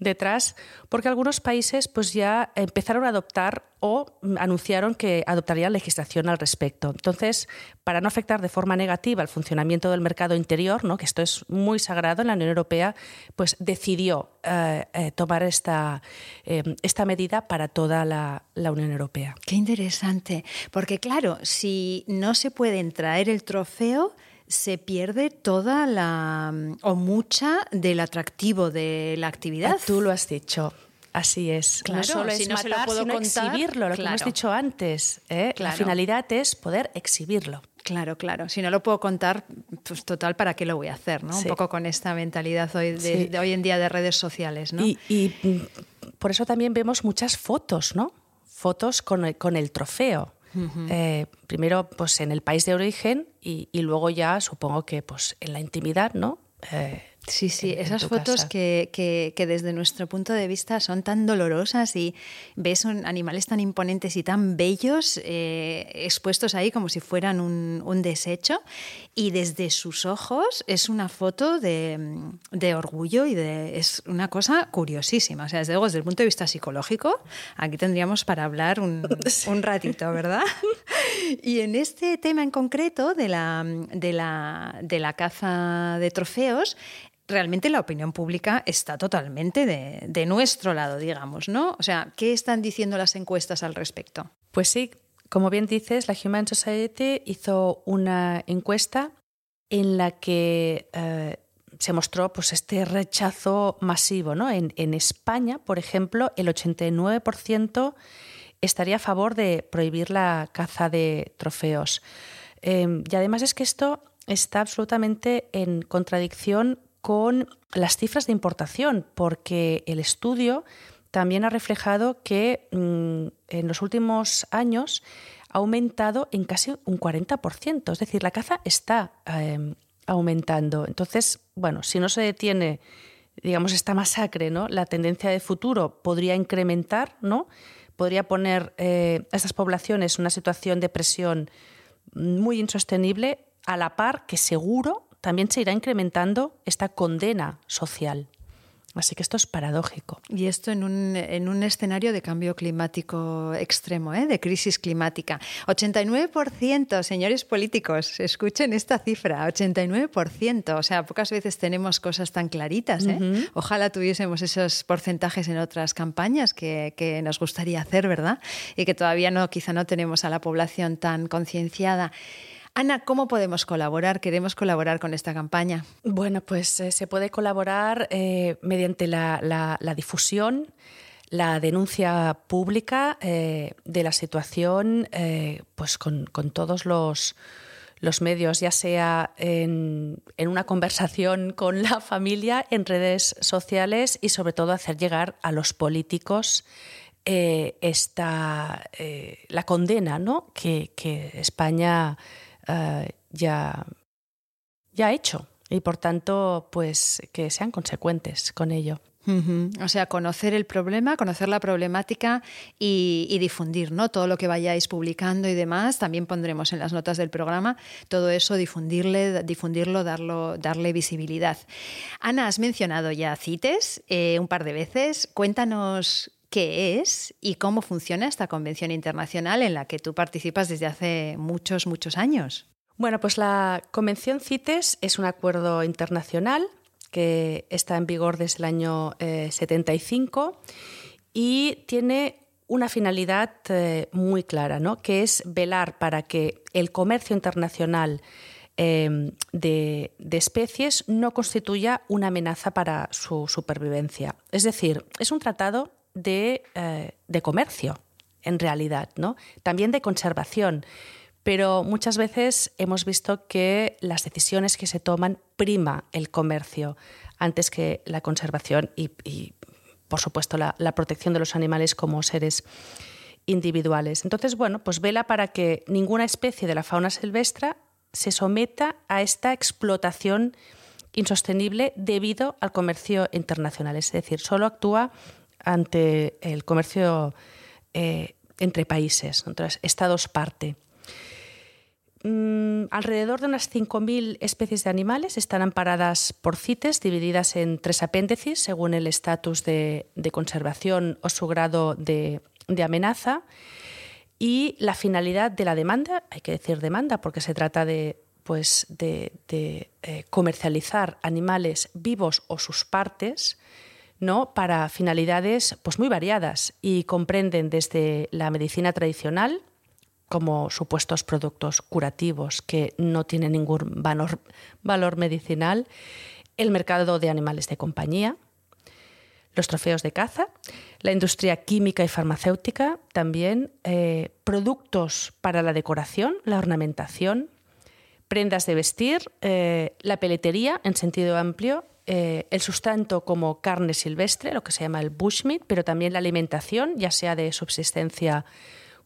detrás, porque algunos países pues ya empezaron a adoptar o anunciaron que adoptarían legislación al respecto. Entonces, para no afectar de forma negativa el funcionamiento del mercado interior, ¿no? que esto es muy sagrado en la Unión Europea, pues decidió eh, eh, tomar esta, eh, esta medida para toda la, la Unión Europea. Qué interesante, porque claro, si no se puede traer el trofeo, se pierde toda la o mucha del atractivo de la actividad. Tú lo has dicho. Así es. Claro, no solo es matar, lo sino exhibirlo, lo que hemos dicho antes. ¿eh? La finalidad es poder exhibirlo. Claro, claro. Si no lo puedo contar, pues total, ¿para qué lo voy a hacer? ¿no? Un poco con esta mentalidad hoy de, hoy en día de redes sociales. ¿no? Y, mm, por eso también vemos muchas fotos, ¿no? Fotos con con el trofeo. Eh, primero pues en el país de origen y, y, luego ya supongo que pues en la intimidad, ¿no? Eh, Sí, sí, esas fotos que, que, desde nuestro punto de vista son tan dolorosas y ves animales tan imponentes y tan bellos eh, expuestos ahí como si fueran un, un, desecho y desde sus ojos es una foto de, de, orgullo y de, es una cosa curiosísima. O sea, desde luego, desde el punto de vista psicológico, aquí tendríamos para hablar un, un ratito, ¿verdad? y en este tema en concreto de la, de la, de la caza de trofeos, realmente la opinión pública está totalmente de, nuestro lado, digamos, ¿no? O sea, ¿qué están diciendo las encuestas al respecto? Pues sí, como bien dices, la Human Society hizo una encuesta en la que eh, se mostró pues, este rechazo masivo. ¿no? En, España, por ejemplo, el 89% estaría a favor de prohibir la caza de trofeos. Eh, y además es que esto está absolutamente en contradicción con las cifras de importación, porque el estudio también ha reflejado que mm, en los últimos años ha aumentado en casi un 40%. Es decir, la caza está em, aumentando. Entonces, bueno, si no se detiene, digamos, esta masacre, ¿no? La tendencia de futuro podría incrementar, ¿no? Podría poner eh, a estas poblaciones en una situación de presión muy insostenible, a la par que seguro también se irá incrementando esta condena social. Así que esto es paradójico. Y esto en un, en un escenario de cambio climático extremo, ¿eh? de crisis climática. 89%, señores políticos, escuchen esta cifra, 89%. O sea, pocas veces tenemos cosas tan claritas. ¿eh? Ojalá tuviésemos esos porcentajes en otras campañas que, que, nos gustaría hacer, ¿verdad? Y que todavía no, quizá no tenemos a la población tan concienciada. Ana, ¿cómo podemos colaborar? Queremos colaborar con esta campaña. Bueno, pues eh, se puede colaborar eh, mediante la, difusión, la denuncia pública eh, de la situación, pues con, todos los, medios, ya sea en, una conversación con la familia, en redes sociales y sobre todo hacer llegar a los políticos esta, la condena ¿no? que, que España eh, ya, ya hecho y por tanto pues que sean consecuentes con ello. O sea, conocer el problema, conocer la problemática y, difundir, ¿no? Todo lo que vayáis publicando y demás, también pondremos en las notas del programa, todo eso, difundirle, difundirlo, darlo, darle visibilidad. Ana, has mencionado ya CITES eh, un par de veces. Cuéntanos qué es y cómo funciona esta convención internacional en la que tú participas desde hace muchos, muchos años. Bueno, pues la Convención CITES es un acuerdo internacional que está en vigor desde el año 75 eh, y tiene una finalidad eh, muy clara, ¿no? que es velar para que el comercio internacional eh, de, especies no constituya una amenaza para su supervivencia. Es decir, es un tratado eh, de, comercio, en realidad, ¿no? También de conservación. Pero muchas veces hemos visto que las decisiones que se toman prima el comercio antes que la conservación y, por supuesto, la, protección de los animales como seres individuales. Entonces, bueno, pues vela para que ninguna especie de la fauna silvestre se someta a esta explotación insostenible debido al comercio internacional. Es decir, solo actúa ante el comercio eh, entre países, entre estados parte. Mm, alrededor de unas 5.000 especies de animales están amparadas por CITES, divididas en tres apéndices según el estatus de, conservación o su grado de, amenaza. Y la finalidad de la demanda, hay que decir demanda porque se trata de, pues, de, eh, comercializar animales vivos o sus partes, ¿no? para finalidades pues, muy variadas y comprenden desde la medicina tradicional, como supuestos productos curativos que no tienen ningún valor, valor medicinal, el mercado de animales de compañía, los trofeos de caza, la industria química y farmacéutica, también eh, productos para la decoración, la ornamentación, prendas de vestir, eh, la peletería en sentido amplio eh, el sustento como carne silvestre, lo que se llama el bushmeat, pero también la alimentación, ya sea de subsistencia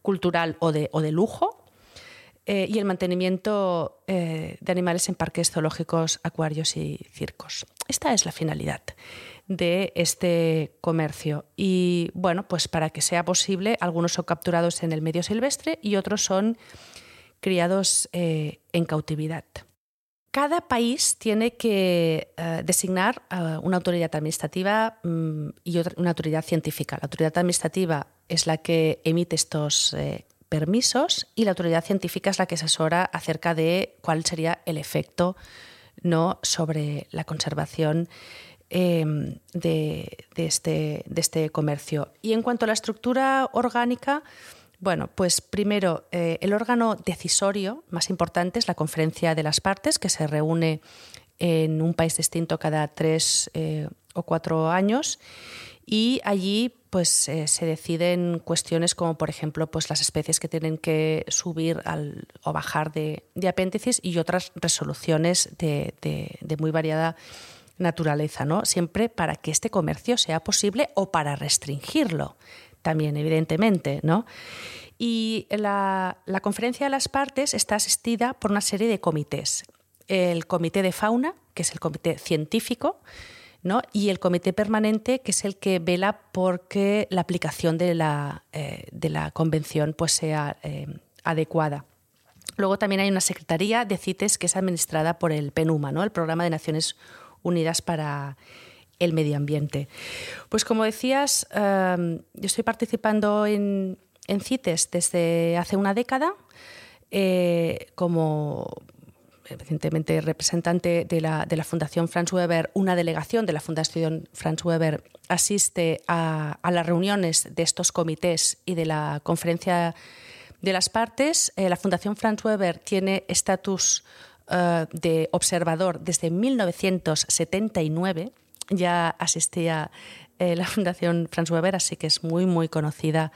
cultural o de, o de lujo, eh, y el mantenimiento eh, de animales en parques zoológicos, acuarios y circos. Esta es la finalidad de este comercio. Y bueno, pues para que sea posible, algunos son capturados en el medio silvestre y otros son criados en cautividad. Cada país tiene que eh, designar eh, una autoridad administrativa mm, y una autoridad científica. La autoridad administrativa es la que emite estos eh, permisos y la autoridad científica es la que asesora acerca de cuál sería el efecto ¿no? sobre la conservación em, este, de este comercio. Y en cuanto a la estructura orgánica, bueno, pues primero, eh, el órgano decisorio más importante es la conferencia de las partes, que se reúne en un país distinto cada tres eh, o cuatro años y allí pues eh, se deciden cuestiones como por ejemplo pues las especies que tienen que subir o bajar de, apéndices y otras resoluciones de, de, muy variada naturaleza, ¿no? Siempre para que este comercio sea posible o para restringirlo también, evidentemente, ¿no? Y la, conferencia de las partes está asistida por una serie de comités. El comité de fauna, que es el comité científico, ¿no? y el comité permanente, que es el que vela porque la aplicación de la, eh, de la convención pues, sea eh, adecuada. Luego también hay una secretaría de CITES que es administrada por el PENUMA, el Programa de Naciones Unidas para el medio ambiente. Pues como decías, yo estoy participando en, CITES desde hace una década eh, como evidentemente representante de la, de la, Fundación Franz Weber, una delegación de la Fundación Franz Weber asiste a, las reuniones de estos comités y de la conferencia de las partes. Eh, la Fundación Franz Weber tiene estatus eh, de observador desde 1979. Ya asistía eh, la Fundación Franz Weber, así que es muy, muy conocida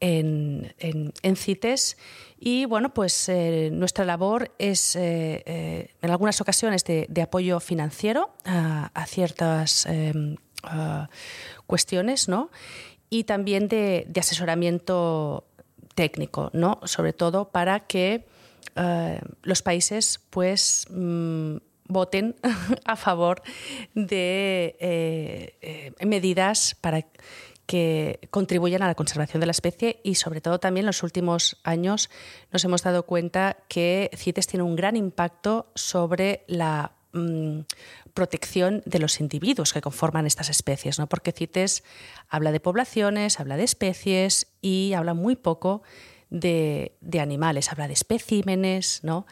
en, en, CITES. Y bueno, pues nuestra labor es en algunas ocasiones de, apoyo financiero a, ciertas cuestiones, ¿no? Y también de, asesoramiento técnico, ¿no? Sobre todo para que eh, los países, pues, mm, voten a favor de eh, eh, medidas para que contribuyan a la conservación de la especie y sobre todo también en los últimos años nos hemos dado cuenta que CITES tiene un gran impacto sobre la mm, protección de los individuos que conforman estas especies, ¿no? porque CITES habla de poblaciones, habla de especies y habla muy poco de, animales, habla de especímenes. ¿no?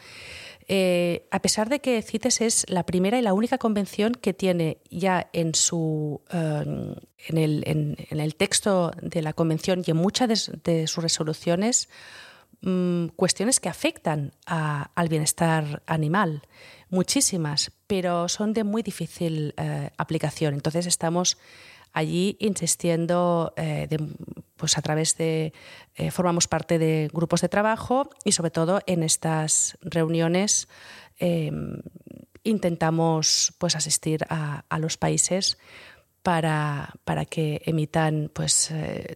Eh, a pesar de que CITES es la primera y la única convención que tiene ya en, su, eh, en, el, texto de la convención y en muchas de, sus resoluciones mm, cuestiones que afectan al bienestar animal muchísimas, pero son de muy difícil eh, aplicación. Entonces estamos allí insistiendo eh, pues a través de, eh, formamos parte de grupos de trabajo y sobre todo en estas reuniones em, intentamos pues asistir a, los países para, para, que emitan pues,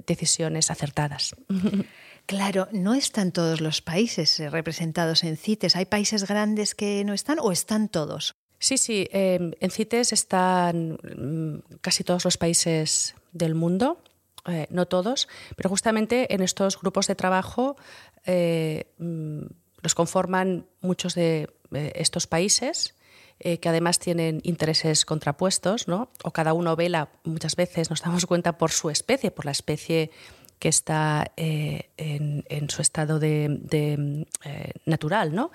decisiones acertadas. Claro, no están todos los países eh, representados en CITES. ¿Hay países grandes que no están o están todos? Sí, sí, em, en CITES están mm, casi todos los países del mundo, eh, no todos, pero justamente en estos grupos de trabajo eh, mm, los conforman muchos de estos países que además tienen intereses contrapuestos, ¿no? o cada uno vela, muchas veces nos damos cuenta por su especie, por la especie que está eh, en, su estado de, eh, natural, ¿no?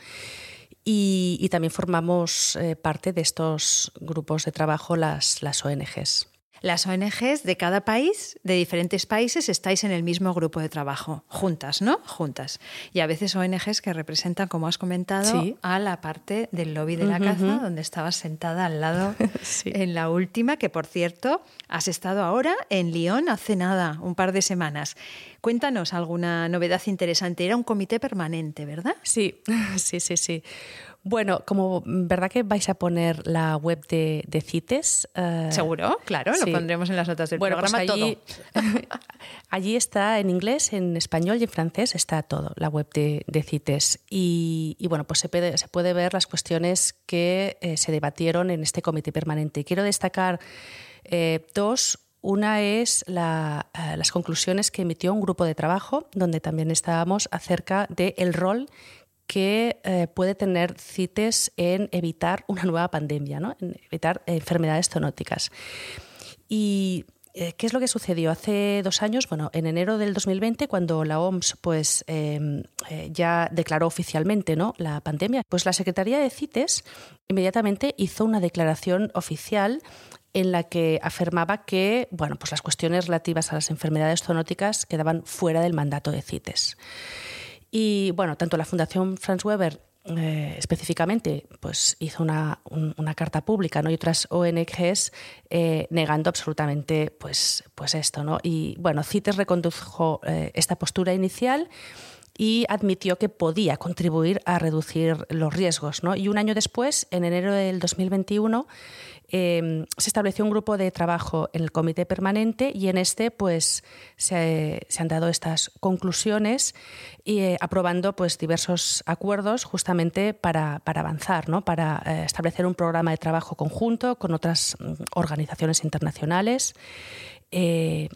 Y, también formamos eh, parte de estos grupos de trabajo las, las ONGs. Las ONGs de cada país, de diferentes países, estáis en el mismo grupo de trabajo, juntas, ¿no? Juntas. Y a veces ONGs que representan, como has comentado, a la parte del lobby de la caza, donde estabas sentada al lado en la última, que por cierto, has estado ahora en Lyon hace nada, un par de semanas. Cuéntanos alguna novedad interesante. Era un comité permanente, ¿verdad? Sí, sí, sí, sí. Bueno, como verdad que vais a poner la web de, CITES. Eh, Seguro, claro, lo pondremos en las notas del bueno, pues programa allí, allí está en inglés, en español y en francés está todo, la web de, CITES. Y, bueno, pues se puede, se puede ver las cuestiones que eh, se debatieron en este comité permanente. Y quiero destacar eh, dos. Una es las conclusiones que emitió un grupo de trabajo, donde también estábamos acerca del rol que eh, puede tener CITES en evitar una nueva pandemia, ¿no? en evitar enfermedades zoonóticas. Y eh, ¿Qué es lo que sucedió? Hace dos años, bueno, en enero del 2020, cuando la OMS pues, em, eh, ya declaró oficialmente ¿no? la pandemia, pues la Secretaría de CITES inmediatamente hizo una declaración oficial en la que afirmaba que bueno, pues las cuestiones relativas a las enfermedades zoonóticas quedaban fuera del mandato de CITES. Y bueno, tanto la Fundación Franz Weber eh, específicamente pues hizo una, carta pública ¿no? y otras ONGs eh, negando absolutamente pues, pues esto. ¿no? Y bueno, CITES recondujo eh, esta postura inicial y admitió que podía contribuir a reducir los riesgos. ¿no? Y un año después, en enero del 2021, Em, se estableció un grupo de trabajo en el comité permanente y en este pues, se, han dado estas conclusiones y eh, aprobando pues, diversos acuerdos justamente para, avanzar, ¿no? para eh, establecer un programa de trabajo conjunto con otras mm, organizaciones internacionales. Eh,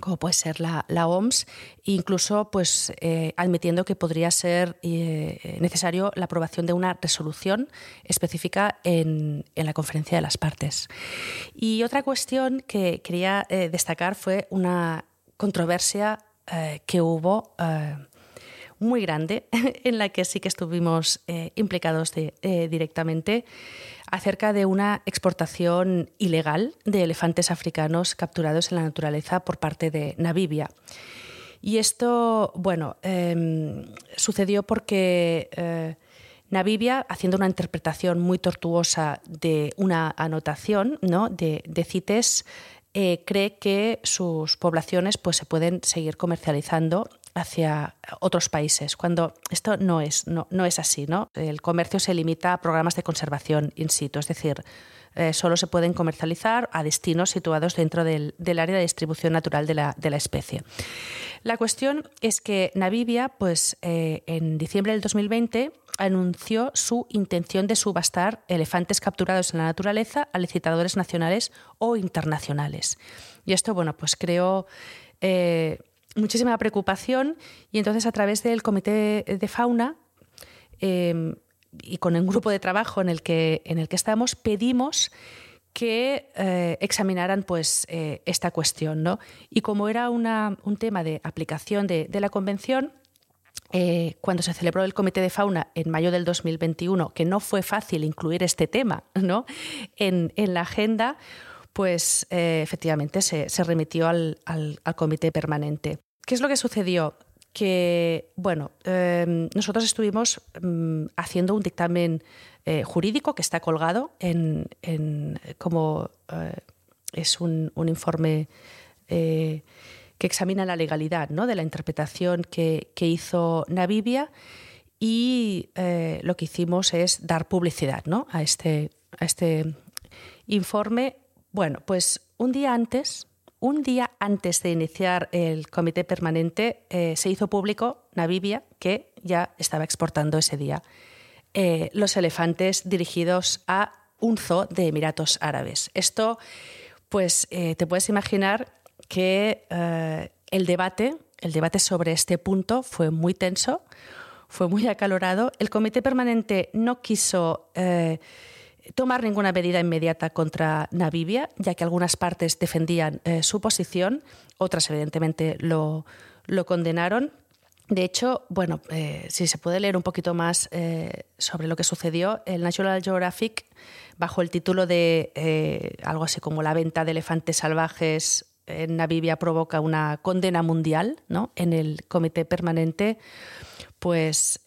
como puede ser la, OMS, incluso pues, eh, admitiendo que podría ser eh, necesario la aprobación de una resolución específica en, la conferencia de las partes. Y otra cuestión que quería eh, destacar fue una controversia que hubo muy grande, en la que sí que estuvimos implicados directamente acerca de una exportación ilegal de elefantes africanos capturados en la naturaleza por parte de Namibia. Y esto, bueno, em, sucedió porque eh, Namibia, haciendo una interpretación muy tortuosa de una anotación ¿no? de, CITES, eh, cree que sus poblaciones pues, se pueden seguir comercializando hacia otros países, cuando esto no es, no, no es así. ¿no? El comercio se limita a programas de conservación in situ, es decir, eh, solo se pueden comercializar a destinos situados dentro del, área de distribución natural de la, especie. La cuestión es que Namibia, pues, eh, en diciembre del 2020, anunció su intención de subastar elefantes capturados en la naturaleza a licitadores nacionales o internacionales. Y esto, bueno, pues creó eh, muchísima preocupación y entonces a través del Comité de Fauna em, y con el grupo de trabajo en el que, en el que estamos, pedimos que eh, examinaran pues, eh, esta cuestión. ¿no? Y como era una, un tema de aplicación de, la Convención, eh, cuando se celebró el Comité de Fauna en mayo del 2021, que no fue fácil incluir este tema ¿no? en, en la agenda, pues efectivamente se, remitió al, al, comité permanente. ¿Qué es lo que sucedió? Que, bueno, em, nosotros estuvimos mm, haciendo un dictamen eh, jurídico que está colgado en, como eh, es un, informe eh, que examina la legalidad ¿no? de la interpretación que, hizo Navibia y lo que hicimos es dar publicidad ¿no? a, este, a este informe. Bueno, pues un día antes un día antes de iniciar el comité permanente eh, se hizo público Namibia que ya estaba exportando ese día eh, los elefantes dirigidos a un zoo de Emiratos Árabes. Esto, pues eh, te puedes imaginar que el debate, el debate sobre este punto fue muy tenso, fue muy acalorado. El comité permanente no quiso tomar ninguna medida inmediata contra Namibia, ya que algunas partes defendían eh, su posición, otras evidentemente lo, condenaron. De hecho, bueno, eh, si se puede leer un poquito más eh, sobre lo que sucedió, el National Geographic, bajo el título de algo así como la venta de elefantes salvajes en Namibia provoca una condena mundial, ¿no? En el comité permanente, pues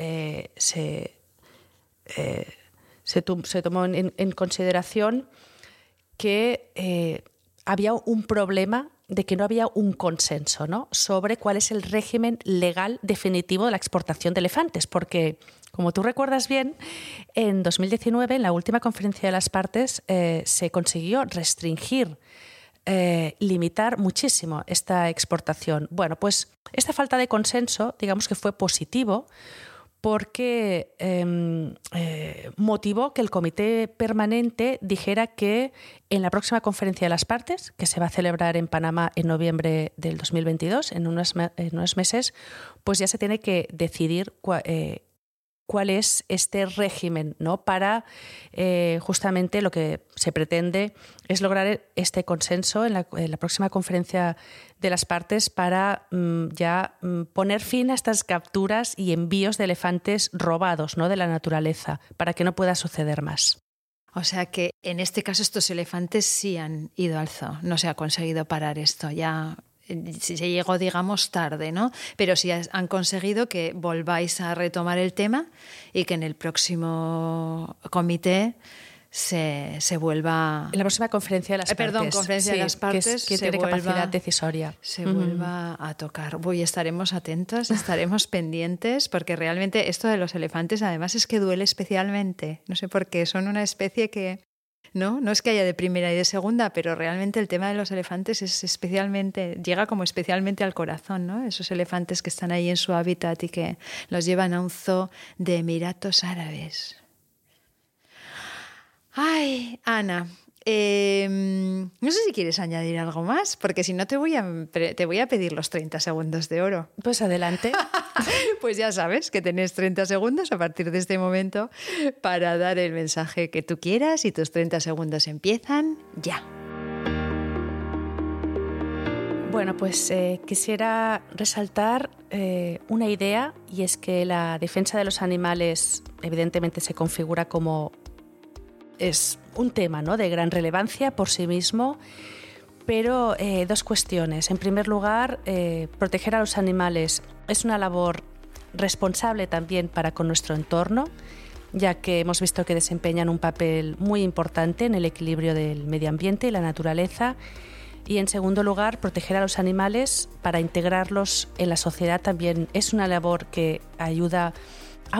se se, tomó en, consideración que eh, había un problema de que no había un consenso ¿no? sobre cuál es el régimen legal definitivo de la exportación de elefantes, porque, como tú recuerdas bien, en 2019, en la última conferencia de las partes, eh, se consiguió restringir, eh, limitar muchísimo esta exportación. Bueno, pues esta falta de consenso, digamos que fue positivo, porque em, eh, motivó que el comité permanente dijera que en la próxima conferencia de las partes, que se va a celebrar en Panamá en noviembre del 2022, en unos, en unos meses, pues ya se tiene que decidir eh, cuál es este régimen, ¿no? Para eh, justamente lo que se pretende es lograr este consenso en la, próxima conferencia de las partes para mm, ya mm, poner fin a estas capturas y envíos de elefantes robados, ¿no? De la naturaleza, para que no pueda suceder más. O sea que en este caso estos elefantes sí han ido al zoo, no se ha conseguido parar esto, ya se llegó, digamos, tarde, ¿no? Pero sí han conseguido que volváis a retomar el tema y que en el próximo comité se, se vuelva... En la próxima conferencia de las eh, partes. Perdón, conferencia de las partes. Que, tiene capacidad decisoria. Se vuelva a tocar. Voy, estaremos atentos, estaremos pendientes, porque realmente esto de los elefantes además es que duele especialmente. No sé por qué, son una especie que ¿no? No es que haya de primera y de segunda, pero realmente el tema de los elefantes es especialmente, llega como especialmente al corazón, ¿no? Esos elefantes que están ahí en su hábitat y que los llevan a un zoo de Emiratos Árabes. Ay, Ana, Em, no sé si quieres añadir algo más, porque si no te voy, a, te voy a pedir los 30 segundos de oro. Pues adelante. pues ya sabes que tenés 30 segundos a partir de este momento para dar el mensaje que tú quieras y tus 30 segundos empiezan ya. Bueno, pues eh, quisiera resaltar eh, una idea y es que la defensa de los animales evidentemente se configura como es un tema ¿no? de gran relevancia por sí mismo, pero eh, dos cuestiones. En primer lugar, proteger a los animales es una labor responsable también para con nuestro entorno, ya que hemos visto que desempeñan un papel muy importante en el equilibrio del medio ambiente y la naturaleza y en segundo lugar, proteger a los animales para integrarlos en la sociedad también es una labor que ayuda a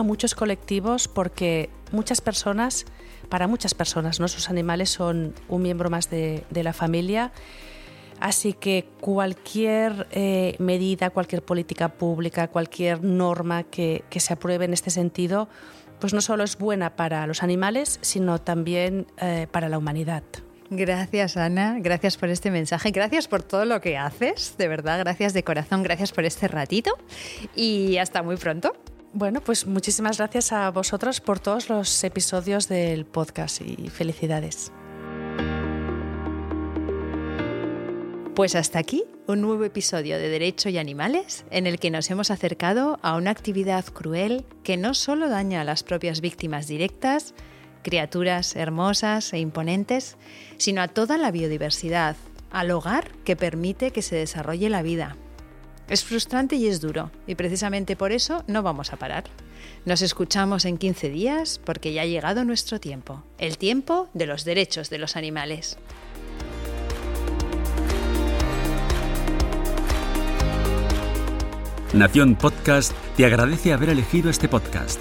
muchos colectivos porque muchas personas, para muchas personas, ¿no? sus animales son un miembro más de, la familia. Así que cualquier eh, medida, cualquier política pública, cualquier norma que, se apruebe en este sentido, pues no solo es buena para los animales, sino también eh, para la humanidad. Gracias, Ana. Gracias por este mensaje. Gracias por todo lo que haces. De verdad, gracias de corazón. Gracias por este ratito. Y hasta muy pronto. Bueno, pues muchísimas gracias a vosotros por todos los episodios del podcast y felicidades. Pues hasta aquí un nuevo episodio de Derecho y Animales en el que nos hemos acercado a una actividad cruel que no solo daña a las propias víctimas directas, criaturas hermosas e imponentes, sino a toda la biodiversidad, al hogar que permite que se desarrolle la vida. Es frustrante y es duro, y precisamente por eso no vamos a parar. Nos escuchamos en 15 días porque ya ha llegado nuestro tiempo, el tiempo de los derechos de los animales. Nación Podcast te agradece haber elegido este podcast.